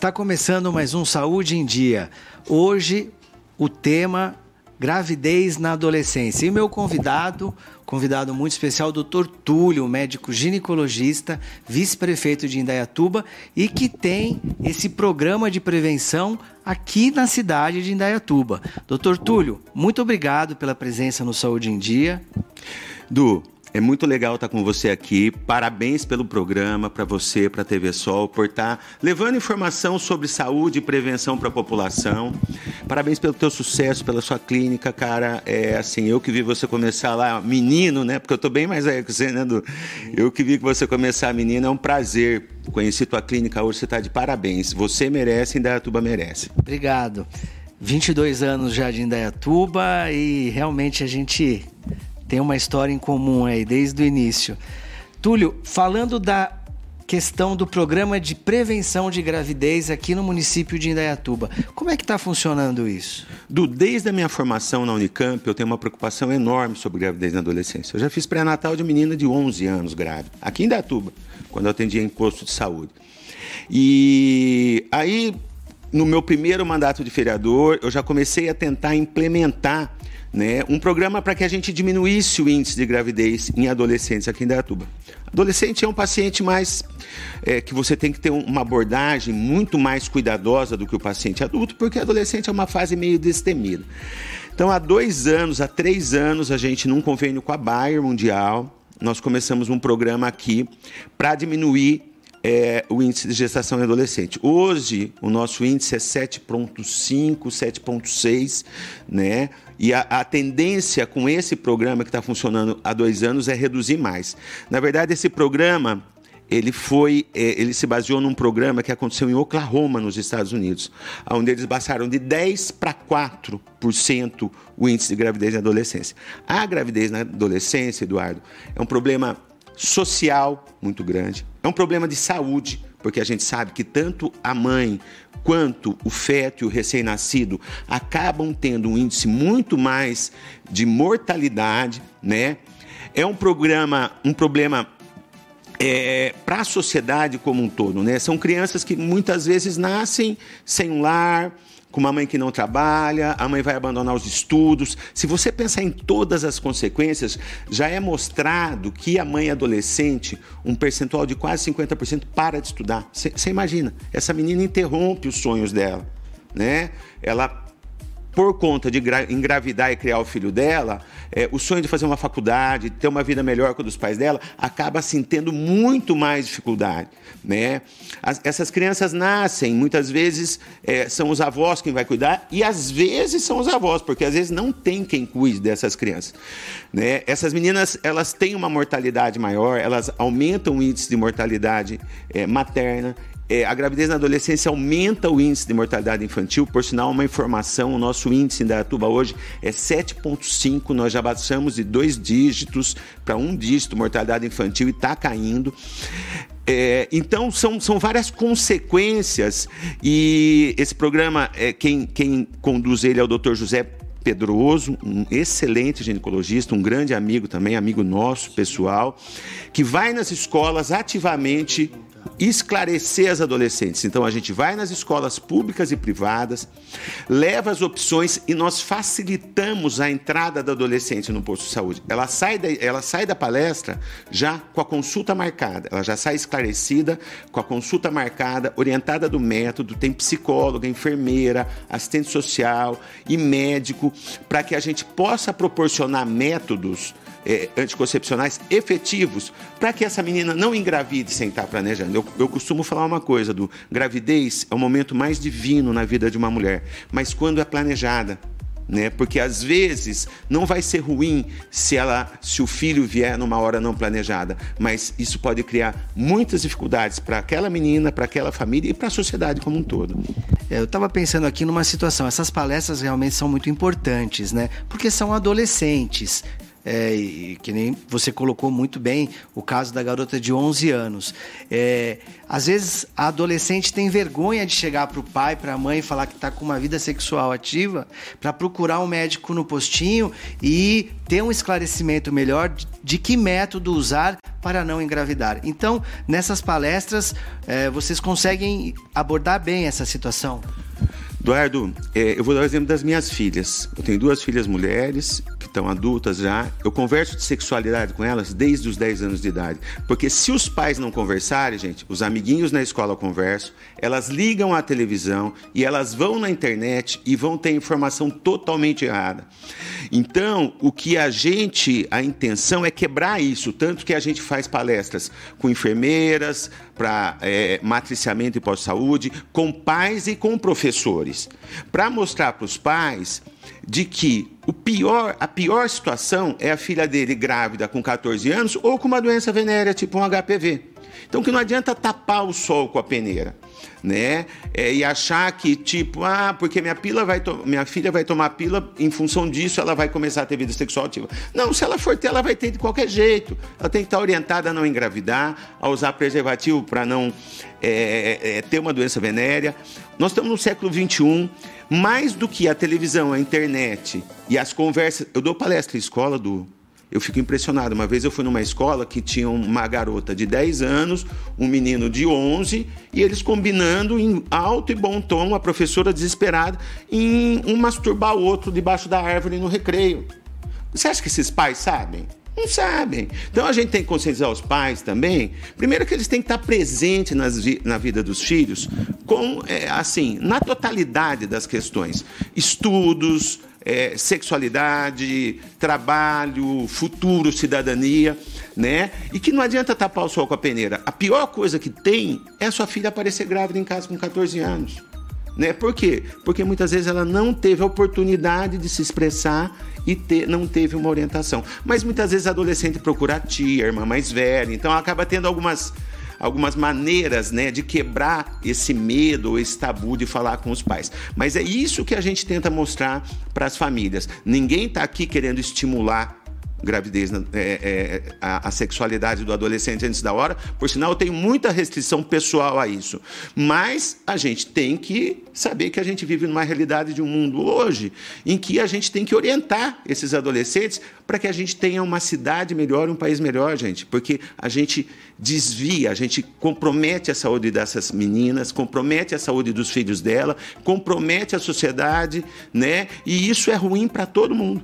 Está começando mais um Saúde em Dia. Hoje o tema gravidez na adolescência. E meu convidado, convidado muito especial, Dr. Túlio, médico ginecologista, vice-prefeito de Indaiatuba e que tem esse programa de prevenção aqui na cidade de Indaiatuba. Dr. Túlio, muito obrigado pela presença no Saúde em Dia. Du, é muito legal estar com você aqui. Parabéns pelo programa, para você, para a TV Sol, por estar levando informação sobre saúde e prevenção para a população. Parabéns pelo teu sucesso, pela sua clínica, cara. É assim, eu que vi você começar lá menino, né? Porque eu estou bem mais velho que você, né? Eu que vi que você começar menino, é um prazer. Conheci tua clínica hoje, você está de parabéns. Você merece, Indaiatuba merece. Obrigado. 22 anos já de Indaiatuba e realmente a gente tem uma história em comum aí desde o início. Túlio, falando da questão do programa de prevenção de gravidez aqui no município de Indaiatuba. Como é que está funcionando isso? Do, desde a minha formação na Unicamp, eu tenho uma preocupação enorme sobre gravidez na adolescência. Eu já fiz pré-natal de menina de 11 anos grávida, aqui em Indaiatuba, quando eu atendia em posto de saúde. E aí, no meu primeiro mandato de vereador, eu já comecei a tentar implementar né, um programa para que a gente diminuísse o índice de gravidez em adolescentes aqui em Dayatuba. Adolescente é um paciente mais é, que você tem que ter uma abordagem muito mais cuidadosa do que o paciente adulto, porque adolescente é uma fase meio destemida. Então, há dois anos, há três anos, a gente, num convênio com a Bayer Mundial, nós começamos um programa aqui para diminuir é o índice de gestação em adolescente. Hoje, o nosso índice é 7,5, 7,6, né? E a, a, tendência com esse programa que está funcionando há dois anos é reduzir mais. Na verdade, esse programa ele foi, é, ele se baseou num programa que aconteceu em Oklahoma, nos Estados Unidos, onde eles baixaram de 10 para 4% o índice de gravidez na adolescência. A gravidez na adolescência, Eduardo, é um problema social muito grande, é um problema de saúde, porque a gente sabe que tanto a mãe quanto o feto e o recém-nascido acabam tendo um índice muito mais de mortalidade, né? É um programa, um problema é, para a sociedade como um todo, né? São crianças que muitas vezes nascem sem um lar, com uma mãe que não trabalha, a mãe vai abandonar os estudos. Se você pensar em todas as consequências, já é mostrado que a mãe adolescente, um percentual de quase 50%, para de estudar. Você imagina, essa menina interrompe os sonhos dela, né? Ela por conta de engravidar e criar o filho dela, é, o sonho de fazer uma faculdade, ter uma vida melhor com os pais dela, acaba assim tendo muito mais dificuldade. Né? As, essas crianças nascem, muitas vezes é, são os avós quem vai cuidar, e às vezes são os avós, porque às vezes não tem quem cuide dessas crianças. Né? Essas meninas elas têm uma mortalidade maior, elas aumentam o índice de mortalidade é, materna, é, a gravidez na adolescência aumenta o índice de mortalidade infantil. Por sinal, uma informação: o nosso índice da Tuba hoje é 7,5. Nós já baixamos de dois dígitos para um dígito mortalidade infantil e está caindo. É, então, são, são várias consequências, e esse programa, é, quem, quem conduz ele é o Dr. José Pedroso, um excelente ginecologista, um grande amigo também, amigo nosso, pessoal, que vai nas escolas ativamente esclarecer as adolescentes. Então a gente vai nas escolas públicas e privadas, leva as opções e nós facilitamos a entrada da adolescente no posto de saúde. Ela sai da, ela sai da palestra já com a consulta marcada, ela já sai esclarecida com a consulta marcada, orientada do método, tem psicóloga, enfermeira, assistente social e médico para que a gente possa proporcionar métodos é, anticoncepcionais efetivos para que essa menina não engravide sem estar planejando. Eu, eu costumo falar uma coisa do gravidez é o momento mais divino na vida de uma mulher, mas quando é planejada, né? Porque às vezes não vai ser ruim se ela, se o filho vier numa hora não planejada, mas isso pode criar muitas dificuldades para aquela menina, para aquela família e para a sociedade como um todo. eu estava pensando aqui numa situação. Essas palestras realmente são muito importantes, né? Porque são adolescentes. É, e, que nem você colocou muito bem o caso da garota de 11 anos. É, às vezes a adolescente tem vergonha de chegar para o pai, para a mãe e falar que está com uma vida sexual ativa, para procurar um médico no postinho e ter um esclarecimento melhor de, de que método usar para não engravidar. Então, nessas palestras, é, vocês conseguem abordar bem essa situação? Eduardo, é, eu vou dar o exemplo das minhas filhas. Eu tenho duas filhas mulheres que estão adultas já. Eu converso de sexualidade com elas desde os 10 anos de idade. Porque se os pais não conversarem, gente, os amiguinhos na escola conversam, elas ligam à televisão e elas vão na internet e vão ter informação totalmente errada. Então, o que a gente, a intenção é quebrar isso, tanto que a gente faz palestras com enfermeiras, para é, matriciamento e pós-saúde, com pais e com professores, para mostrar para os pais de que o pior, a pior situação é a filha dele grávida com 14 anos ou com uma doença venérea tipo um HPV. Então que não adianta tapar o sol com a peneira, né? É, e achar que tipo, ah, porque minha pila vai minha filha vai tomar pila em função disso, ela vai começar a ter vida sexual ativa. Não, se ela for ter, ela vai ter de qualquer jeito. Ela tem que estar orientada a não engravidar, a usar preservativo para não é, é, é, ter uma doença venérea. Nós estamos no século 21, mais do que a televisão, a internet e as conversas. Eu dou palestra em escola do eu fico impressionado. Uma vez eu fui numa escola que tinha uma garota de 10 anos, um menino de 11, e eles combinando em alto e bom tom, a professora desesperada, em um masturbar o outro debaixo da árvore no recreio. Você acha que esses pais sabem? Não sabem. Então a gente tem que conscientizar os pais também. Primeiro que eles têm que estar presentes nas, na vida dos filhos, com é, assim, na totalidade das questões. Estudos, é, sexualidade, trabalho, futuro, cidadania, né? E que não adianta tapar o sol com a peneira. A pior coisa que tem é a sua filha aparecer grávida em casa com 14 anos. Né? Por quê? Porque muitas vezes ela não teve a oportunidade de se expressar e ter, não teve uma orientação. Mas muitas vezes a adolescente procura a tia, a irmã mais velha, então ela acaba tendo algumas algumas maneiras né, de quebrar esse medo, esse tabu de falar com os pais. Mas é isso que a gente tenta mostrar para as famílias. Ninguém está aqui querendo estimular gravidez, é, é, a, a, sexualidade do adolescente antes da hora. Por sinal, eu tenho muita restrição pessoal a isso. Mas a gente tem que saber que a gente vive numa realidade de um mundo hoje em que a gente tem que orientar esses adolescentes para que a gente tenha uma cidade melhor, um país melhor, gente. Porque a gente desvia, a gente compromete a saúde dessas meninas, compromete a saúde dos filhos dela, compromete a sociedade, né? E isso é ruim para todo mundo.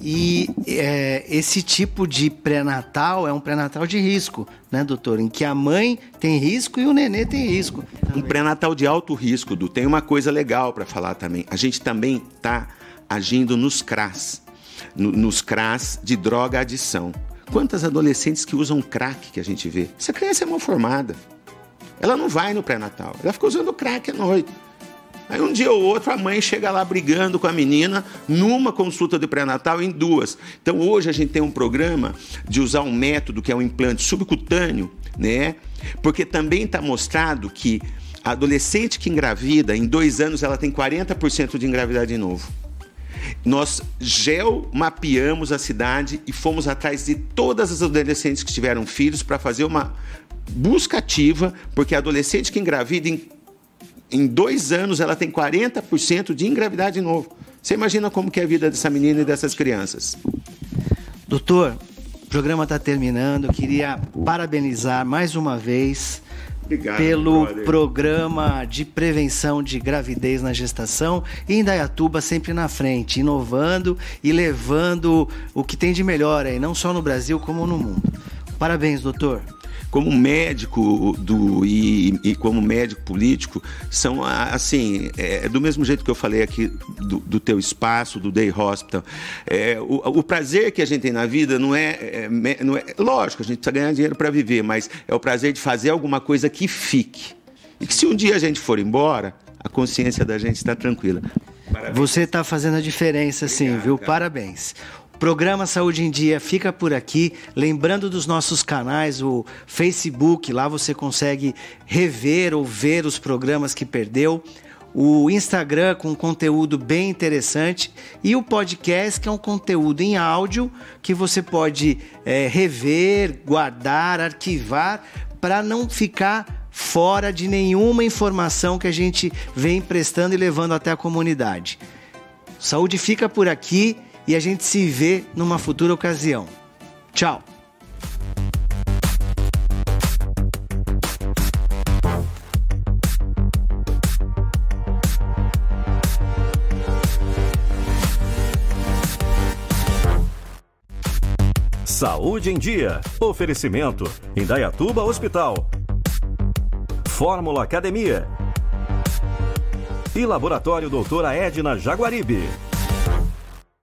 E é, esse tipo de pré-natal é um pré-natal de risco, né, doutor? Em que a mãe tem risco e o nenê tem risco. Também. Um pré-natal de alto risco, Du. Tem uma coisa legal para falar também. A gente também está agindo nos CRAS, no, nos CRAS de droga adição. Quantas adolescentes que usam crack que a gente vê? Essa criança é mal formada. Ela não vai no pré-natal. Ela fica usando crack à noite. Aí um dia ou outro a mãe chega lá brigando com a menina numa consulta de pré-natal em duas. Então hoje a gente tem um programa de usar um método que é um implante subcutâneo, né? Porque também está mostrado que a adolescente que engravida, em dois anos ela tem 40% de engravidade de novo. Nós geomapeamos a cidade e fomos atrás de todas as adolescentes que tiveram filhos para fazer uma busca ativa, porque a adolescente que engravida em em dois anos ela tem 40% de engravidade de novo. Você imagina como que é a vida dessa menina e dessas crianças. Doutor, o programa está terminando. Eu queria parabenizar mais uma vez Obrigado, pelo brother. programa de prevenção de gravidez na gestação e em Dayatuba sempre na frente, inovando e levando o que tem de melhor aí, não só no Brasil como no mundo. Parabéns, doutor como médico do, e, e como médico político, são assim, é, do mesmo jeito que eu falei aqui do, do teu espaço, do Day Hospital. É, o, o, prazer que a gente tem na vida não é, é, não é. Lógico, a gente precisa ganhar dinheiro para viver, mas é o prazer de fazer alguma coisa que fique. E que se um dia a gente for embora, a consciência da gente está tranquila. Parabéns. Você está fazendo a diferença, sim, viu? Cara. Parabéns. Programa Saúde em Dia fica por aqui. Lembrando dos nossos canais, o Facebook, lá você consegue rever ou ver os programas que perdeu. o Instagram com conteúdo bem interessante e o podcast que é um conteúdo em áudio que você pode é, rever, guardar, arquivar para não ficar fora de nenhuma informação que a gente vem prestando e levando até a comunidade. Saúde fica por aqui e a gente se vê numa futura ocasião. Tchau! Saúde em Dia. Oferecimento: Indaiatuba Hospital. Fórmula Academia. E Laboratório Doutora Edna Jaguaribe.